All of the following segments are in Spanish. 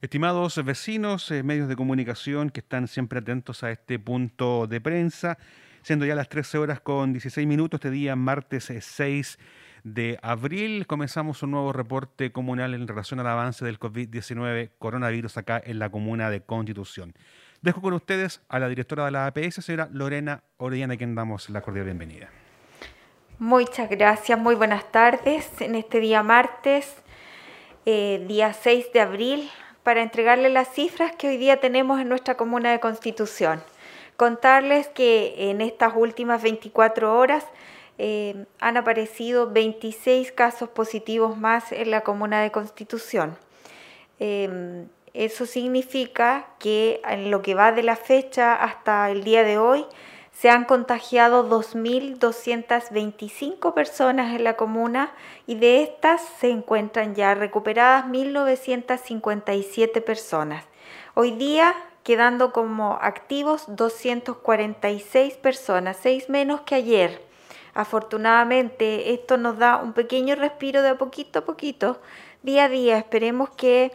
Estimados vecinos, eh, medios de comunicación que están siempre atentos a este punto de prensa, siendo ya las 13 horas con 16 minutos, este día martes 6 eh, de abril, comenzamos un nuevo reporte comunal en relación al avance del COVID-19 coronavirus acá en la comuna de Constitución. Dejo con ustedes a la directora de la APS, señora Lorena Orellana, a quien damos la cordial bienvenida. Muchas gracias, muy buenas tardes. En este día martes, eh, día 6 de abril, para entregarles las cifras que hoy día tenemos en nuestra comuna de Constitución. Contarles que en estas últimas 24 horas eh, han aparecido 26 casos positivos más en la comuna de Constitución. Em, eso significa que en lo que va de la fecha hasta el día de hoy, se han contagiado 2.225 personas en la comuna y de estas se encuentran ya recuperadas 1.957 personas. Hoy día quedando como activos 246 personas, 6 menos que ayer. Afortunadamente esto nos da un pequeño respiro de poquito a poquito, día a día. Esperemos que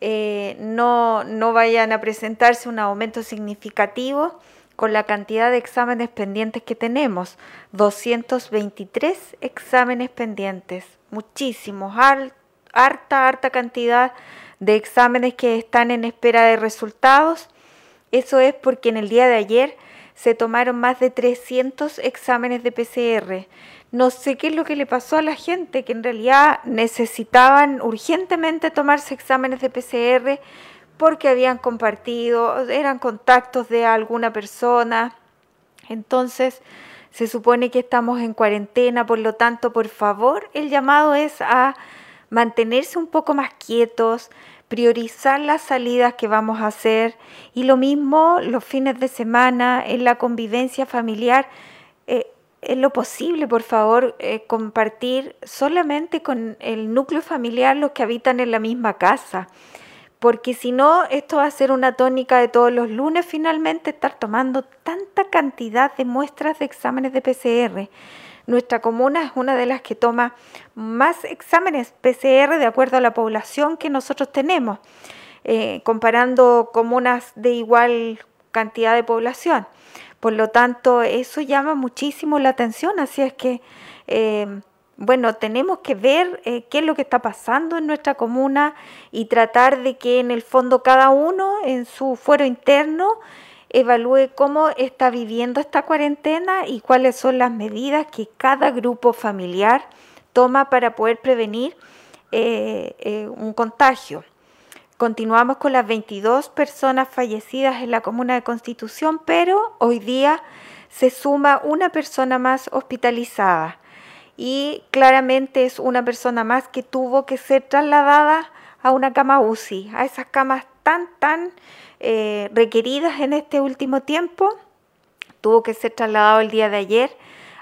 eh, no, no vayan a presentarse un aumento significativo con la cantidad de exámenes pendientes que tenemos. 223 exámenes pendientes, muchísimos, harta, harta cantidad de exámenes que están en espera de resultados. Eso es porque en el día de ayer se tomaron más de 300 exámenes de PCR. No sé qué es lo que le pasó a la gente, que en realidad necesitaban urgentemente tomarse exámenes de PCR porque habían compartido, eran contactos de alguna persona. Entonces, se supone que estamos en cuarentena, por lo tanto, por favor, el llamado es a mantenerse un poco más quietos, priorizar las salidas que vamos a hacer y lo mismo los fines de semana en la convivencia familiar. Eh, en lo posible, por favor, eh, compartir solamente con el núcleo familiar los que habitan en la misma casa porque si no, esto va a ser una tónica de todos los lunes finalmente estar tomando tanta cantidad de muestras de exámenes de PCR. Nuestra comuna es una de las que toma más exámenes PCR de acuerdo a la población que nosotros tenemos, eh, comparando comunas de igual cantidad de población. Por lo tanto, eso llama muchísimo la atención, así es que... Eh, bueno, tenemos que ver eh, qué es lo que está pasando en nuestra comuna y tratar de que en el fondo cada uno en su fuero interno evalúe cómo está viviendo esta cuarentena y cuáles son las medidas que cada grupo familiar toma para poder prevenir eh, eh, un contagio. Continuamos con las 22 personas fallecidas en la comuna de Constitución, pero hoy día se suma una persona más hospitalizada y claramente es una persona más que tuvo que ser trasladada a una cama UCI, a esas camas tan, tan eh, requeridas en este último tiempo. Tuvo que ser trasladado el día de ayer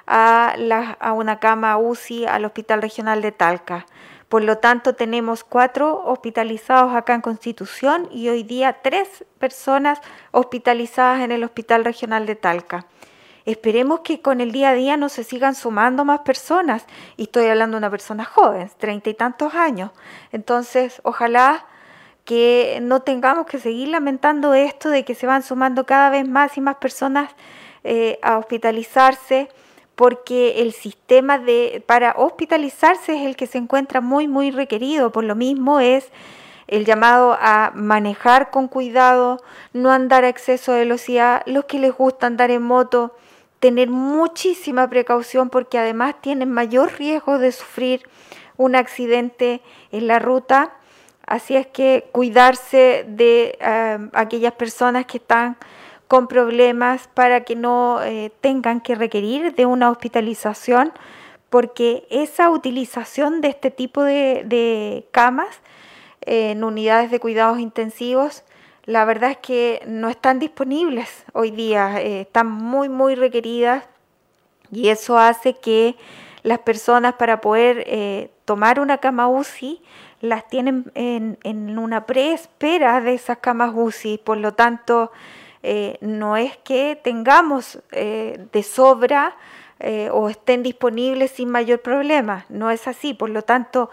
a, a una cama UCI al Hospital Regional de Talca. Por lo tanto, tenemos cuatro hospitalizados acá en Constitución y hoy día tres personas hospitalizadas en el Hospital Regional de Talca. Esperemos que con el día a día no se sigan sumando más personas. Y estoy hablando de una persona joven, treinta y tantos años. Entonces, ojalá que no tengamos que seguir lamentando esto de que se van sumando cada vez más y más personas eh, a hospitalizarse, porque el sistema de, para hospitalizarse es el que se encuentra muy, muy requerido. Por lo mismo es el llamado a manejar con cuidado, no andar a exceso de velocidad, los que les gusta andar en moto, tener muchísima precaución porque además tienen mayor riesgo de sufrir un accidente en la ruta. Así es que cuidarse de eh, aquellas personas que están con problemas para que no eh, tengan que requerir de una hospitalización, porque esa utilización de este tipo de, camas en unidades de cuidados intensivos la verdad es que no están disponibles hoy día, eh, están muy, muy requeridas y eso hace que las personas para poder eh, tomar una cama UCI las tienen en, una preespera de esas camas UCI, por lo tanto eh, no es que tengamos de sobra o estén disponibles sin mayor problema, no es así, por lo tanto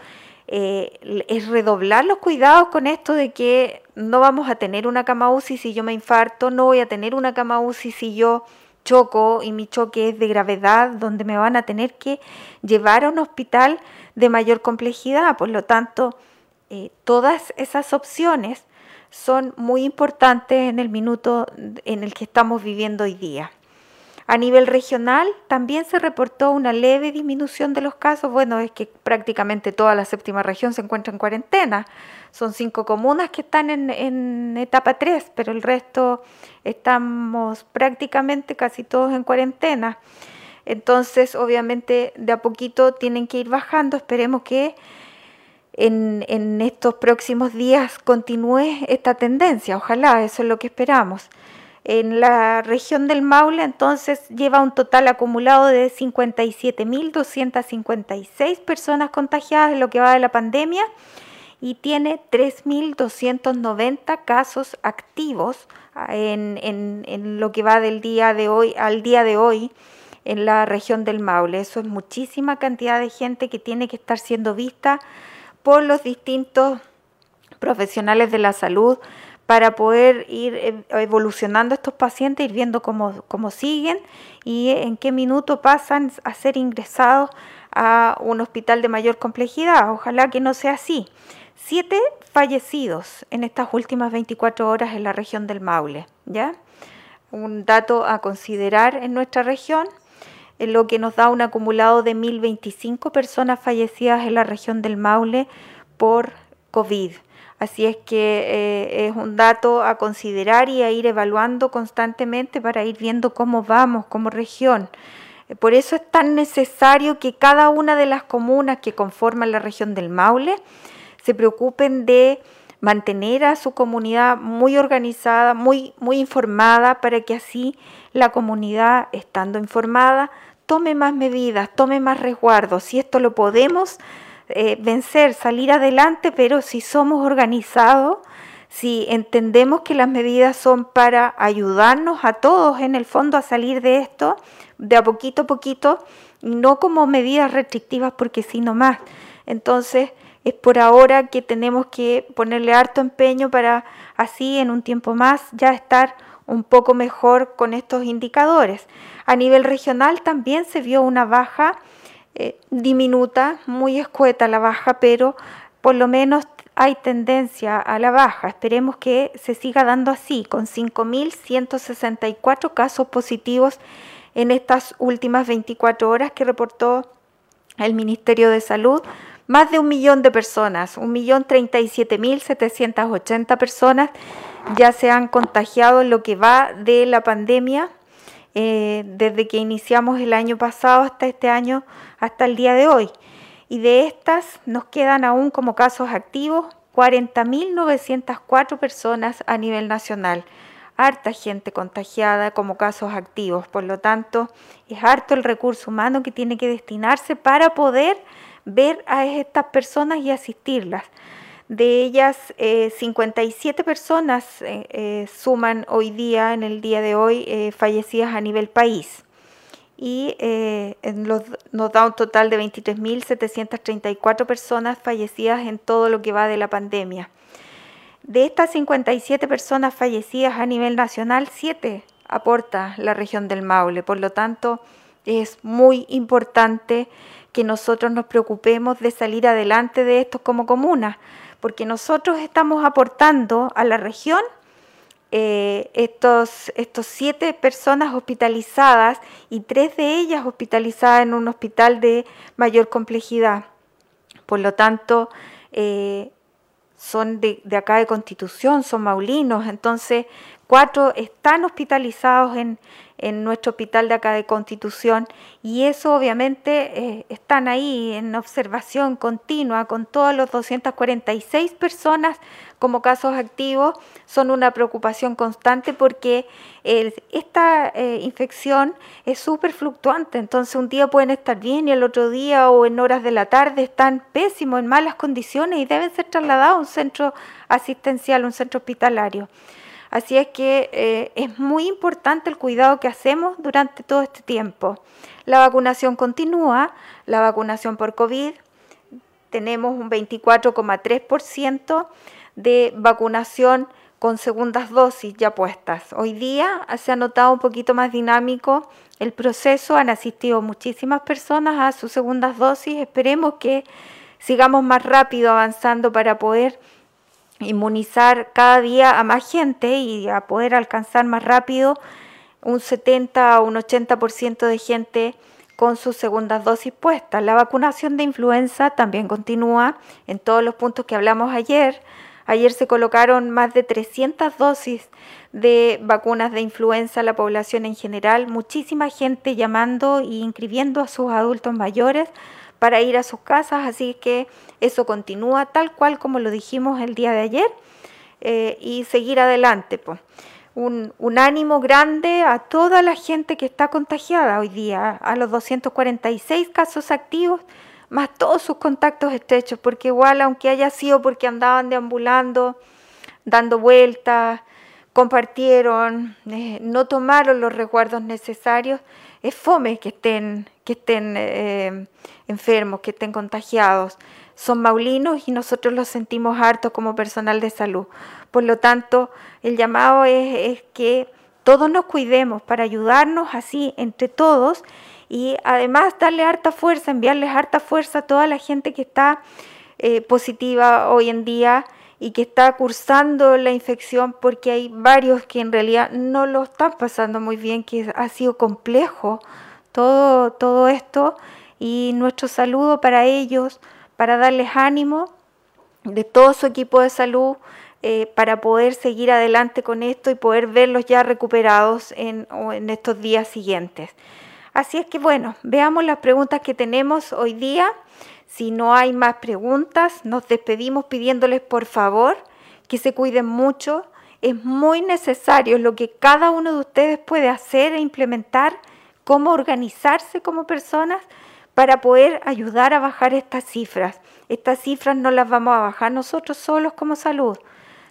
eh, es redoblar los cuidados con esto de que no vamos a tener una cama UCI si yo me infarto, no voy a tener una cama UCI si yo choco y mi choque es de gravedad, donde me van a tener que llevar a un hospital de mayor complejidad. Por lo tanto, eh, todas esas opciones son muy importantes en el minuto en el que estamos viviendo hoy día. A nivel regional también se reportó una leve disminución de los casos. Bueno, es que prácticamente toda la séptima región se encuentra en cuarentena. Son cinco comunas que están en, etapa 3, pero el resto estamos prácticamente casi todos en cuarentena. Entonces, obviamente, de a poquito tienen que ir bajando. Esperemos que en, en estos próximos días continúe esta tendencia. Ojalá, eso es lo que esperamos. En la región del Maule entonces lleva un total acumulado de 57.256 personas contagiadas en lo que va de la pandemia y tiene 3.290 casos activos en, en, lo que va del día de hoy al día de hoy en la región del Maule. Eso es muchísima cantidad de gente que tiene que estar siendo vista por los distintos profesionales de la salud para poder ir evolucionando estos pacientes, ir viendo cómo, cómo siguen y en qué minuto pasan a ser ingresados a un hospital de mayor complejidad. Ojalá que no sea así. Siete fallecidos en estas últimas 24 horas en la región del Maule, ¿ya? Un dato a considerar en nuestra región, en lo que nos da un acumulado de 1.025 personas fallecidas en la región del Maule por COVID. Así es que eh, es un dato a considerar y a ir evaluando constantemente para ir viendo cómo vamos como región. Eh, por eso es tan necesario que cada una de las comunas que conforman la región del Maule se preocupen de mantener a su comunidad muy organizada, muy, muy informada, para que así la comunidad, estando informada, tome más medidas, tome más resguardos. Si esto lo podemos eh, vencer, salir adelante, pero si somos organizados, si entendemos que las medidas son para ayudarnos a todos en el fondo a salir de esto, de a poquito a poquito, no como medidas restrictivas porque sí más. Entonces, es por ahora que tenemos que ponerle harto empeño para así en un tiempo más ya estar un poco mejor con estos indicadores. A nivel regional también se vio una baja eh, diminuta, muy escueta la baja, pero por lo menos hay tendencia a la baja. Esperemos que se siga dando así, con 5.164 casos positivos en estas últimas 24 horas que reportó el Ministerio de Salud. Más de un millón de personas, un millón treinta y siete mil setecientas ochenta personas ya se han contagiado en lo que va de la pandemia eh, desde que iniciamos el año pasado hasta este año, hasta el día de hoy. Y de estas nos quedan aún como casos activos 40.904 personas a nivel nacional. Harta gente contagiada como casos activos. Por lo tanto, es harto el recurso humano que tiene que destinarse para poder ver a estas personas y asistirlas. De ellas, 57 eh, personas eh, eh, suman hoy día, en el día de hoy, fallecidas a nivel país. Y nos da un total de 23.734 personas fallecidas en todo lo que va de la pandemia. De estas 57 personas fallecidas a nivel nacional, 7 aporta la región del Maule. Por lo tanto, es muy importante que nosotros nos preocupemos de salir adelante de esto como comuna porque nosotros estamos aportando a la región eh, estos, estos siete personas hospitalizadas y tres de ellas hospitalizadas en un hospital de mayor complejidad. Por lo tanto, eh, son de, de, acá de Constitución, son maulinos, entonces cuatro están hospitalizados en, nuestro hospital de acá de Constitución y eso obviamente eh, están ahí en observación continua con todos los 246 personas como casos activos, son una preocupación constante porque esta eh, infección es súper fluctuante, entonces un día pueden estar bien y el otro día o en horas de la tarde están pésimos, en malas condiciones y deben ser trasladados a un centro asistencial, un centro hospitalario. Así es que eh, es muy importante el cuidado que hacemos durante todo este tiempo. La vacunación continúa, la vacunación por COVID tenemos un 24,3% de vacunación con segundas dosis ya puestas. Hoy día se ha notado un poquito más dinámico el proceso, han asistido muchísimas personas a sus segundas dosis, esperemos que sigamos más rápido avanzando para poder inmunizar cada día a más gente y a poder alcanzar más rápido un 70 o un 80% de gente con sus segundas dosis puestas. La vacunación de influenza también continúa en todos los puntos que hablamos ayer. Ayer se colocaron más de 300 dosis de vacunas de influenza a la población en general. Muchísima gente llamando e inscribiendo a sus adultos mayores para ir a sus casas, así que eso continúa tal cual como lo dijimos el día de ayer eh, y seguir adelante. Pues. Un, ánimo grande a toda la gente que está contagiada hoy día, a los 246 casos activos, más todos sus contactos estrechos, porque igual aunque haya sido porque andaban deambulando, dando vueltas, compartieron, eh, no tomaron los resguardos necesarios, es fome que estén, que estén eh, enfermos, que estén contagiados. Son maulinos y nosotros los sentimos hartos como personal de salud. Por lo tanto, el llamado es, es que todos nos cuidemos para ayudarnos así entre todos y además darle harta fuerza, enviarles harta fuerza a toda la gente que está eh, positiva hoy en día y que está cursando la infección porque hay varios que en realidad no lo están pasando muy bien, que ha sido complejo todo, todo esto y nuestro saludo para ellos, para darles ánimo de todo su equipo de salud eh, para poder seguir adelante con esto y poder verlos ya recuperados en, en estos días siguientes. Así es que bueno, veamos las preguntas que tenemos hoy día. Si no hay más preguntas, nos despedimos pidiéndoles por favor que se cuiden mucho. Es muy necesario lo que cada uno de ustedes puede hacer e implementar, cómo organizarse como personas para poder ayudar a bajar estas cifras. Estas cifras no las vamos a bajar nosotros solos como salud.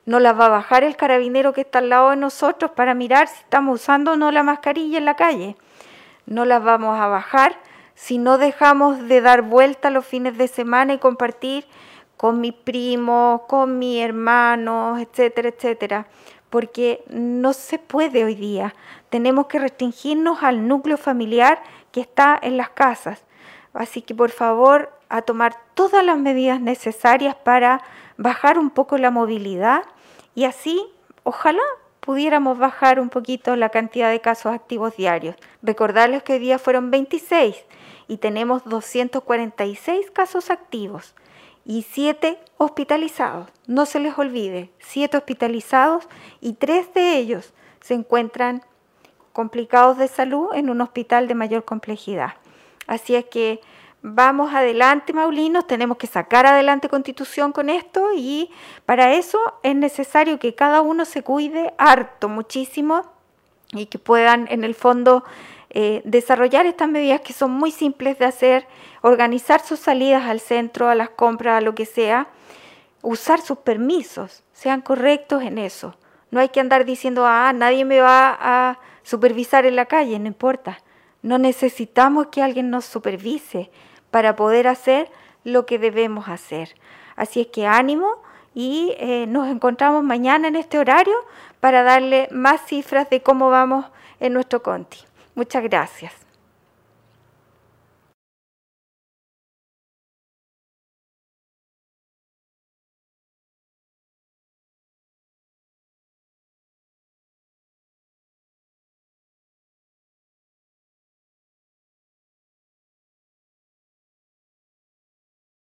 No las va a bajar el carabinero que está al lado de nosotros para mirar si estamos usando o no la mascarilla en la calle. No las vamos a bajar si no dejamos de dar vuelta los fines de semana y compartir con mi primo, con mi hermano, etcétera, etcétera, porque no se puede hoy día. Tenemos que restringirnos al núcleo familiar que está en las casas. Así que por favor, a tomar todas las medidas necesarias para bajar un poco la movilidad y así, ojalá pudiéramos bajar un poquito la cantidad de casos activos diarios. Recordarles que hoy día fueron 26 y tenemos 246 casos activos y 7 hospitalizados. No se les olvide, 7 hospitalizados y 3 de ellos se encuentran complicados de salud en un hospital de mayor complejidad. Así es que vamos adelante, Maulinos, tenemos que sacar adelante constitución con esto y para eso es necesario que cada uno se cuide harto, muchísimo y que puedan en el fondo eh, desarrollar estas medidas que son muy simples de hacer, organizar sus salidas al centro, a las compras, a lo que sea, usar sus permisos, sean correctos en eso. No hay que andar diciendo, ah, nadie me va a supervisar en la calle, no importa. No necesitamos que alguien nos supervise para poder hacer lo que debemos hacer. Así es que ánimo y eh, nos encontramos mañana en este horario para darle más cifras de cómo vamos en nuestro Conti. Muchas gracias.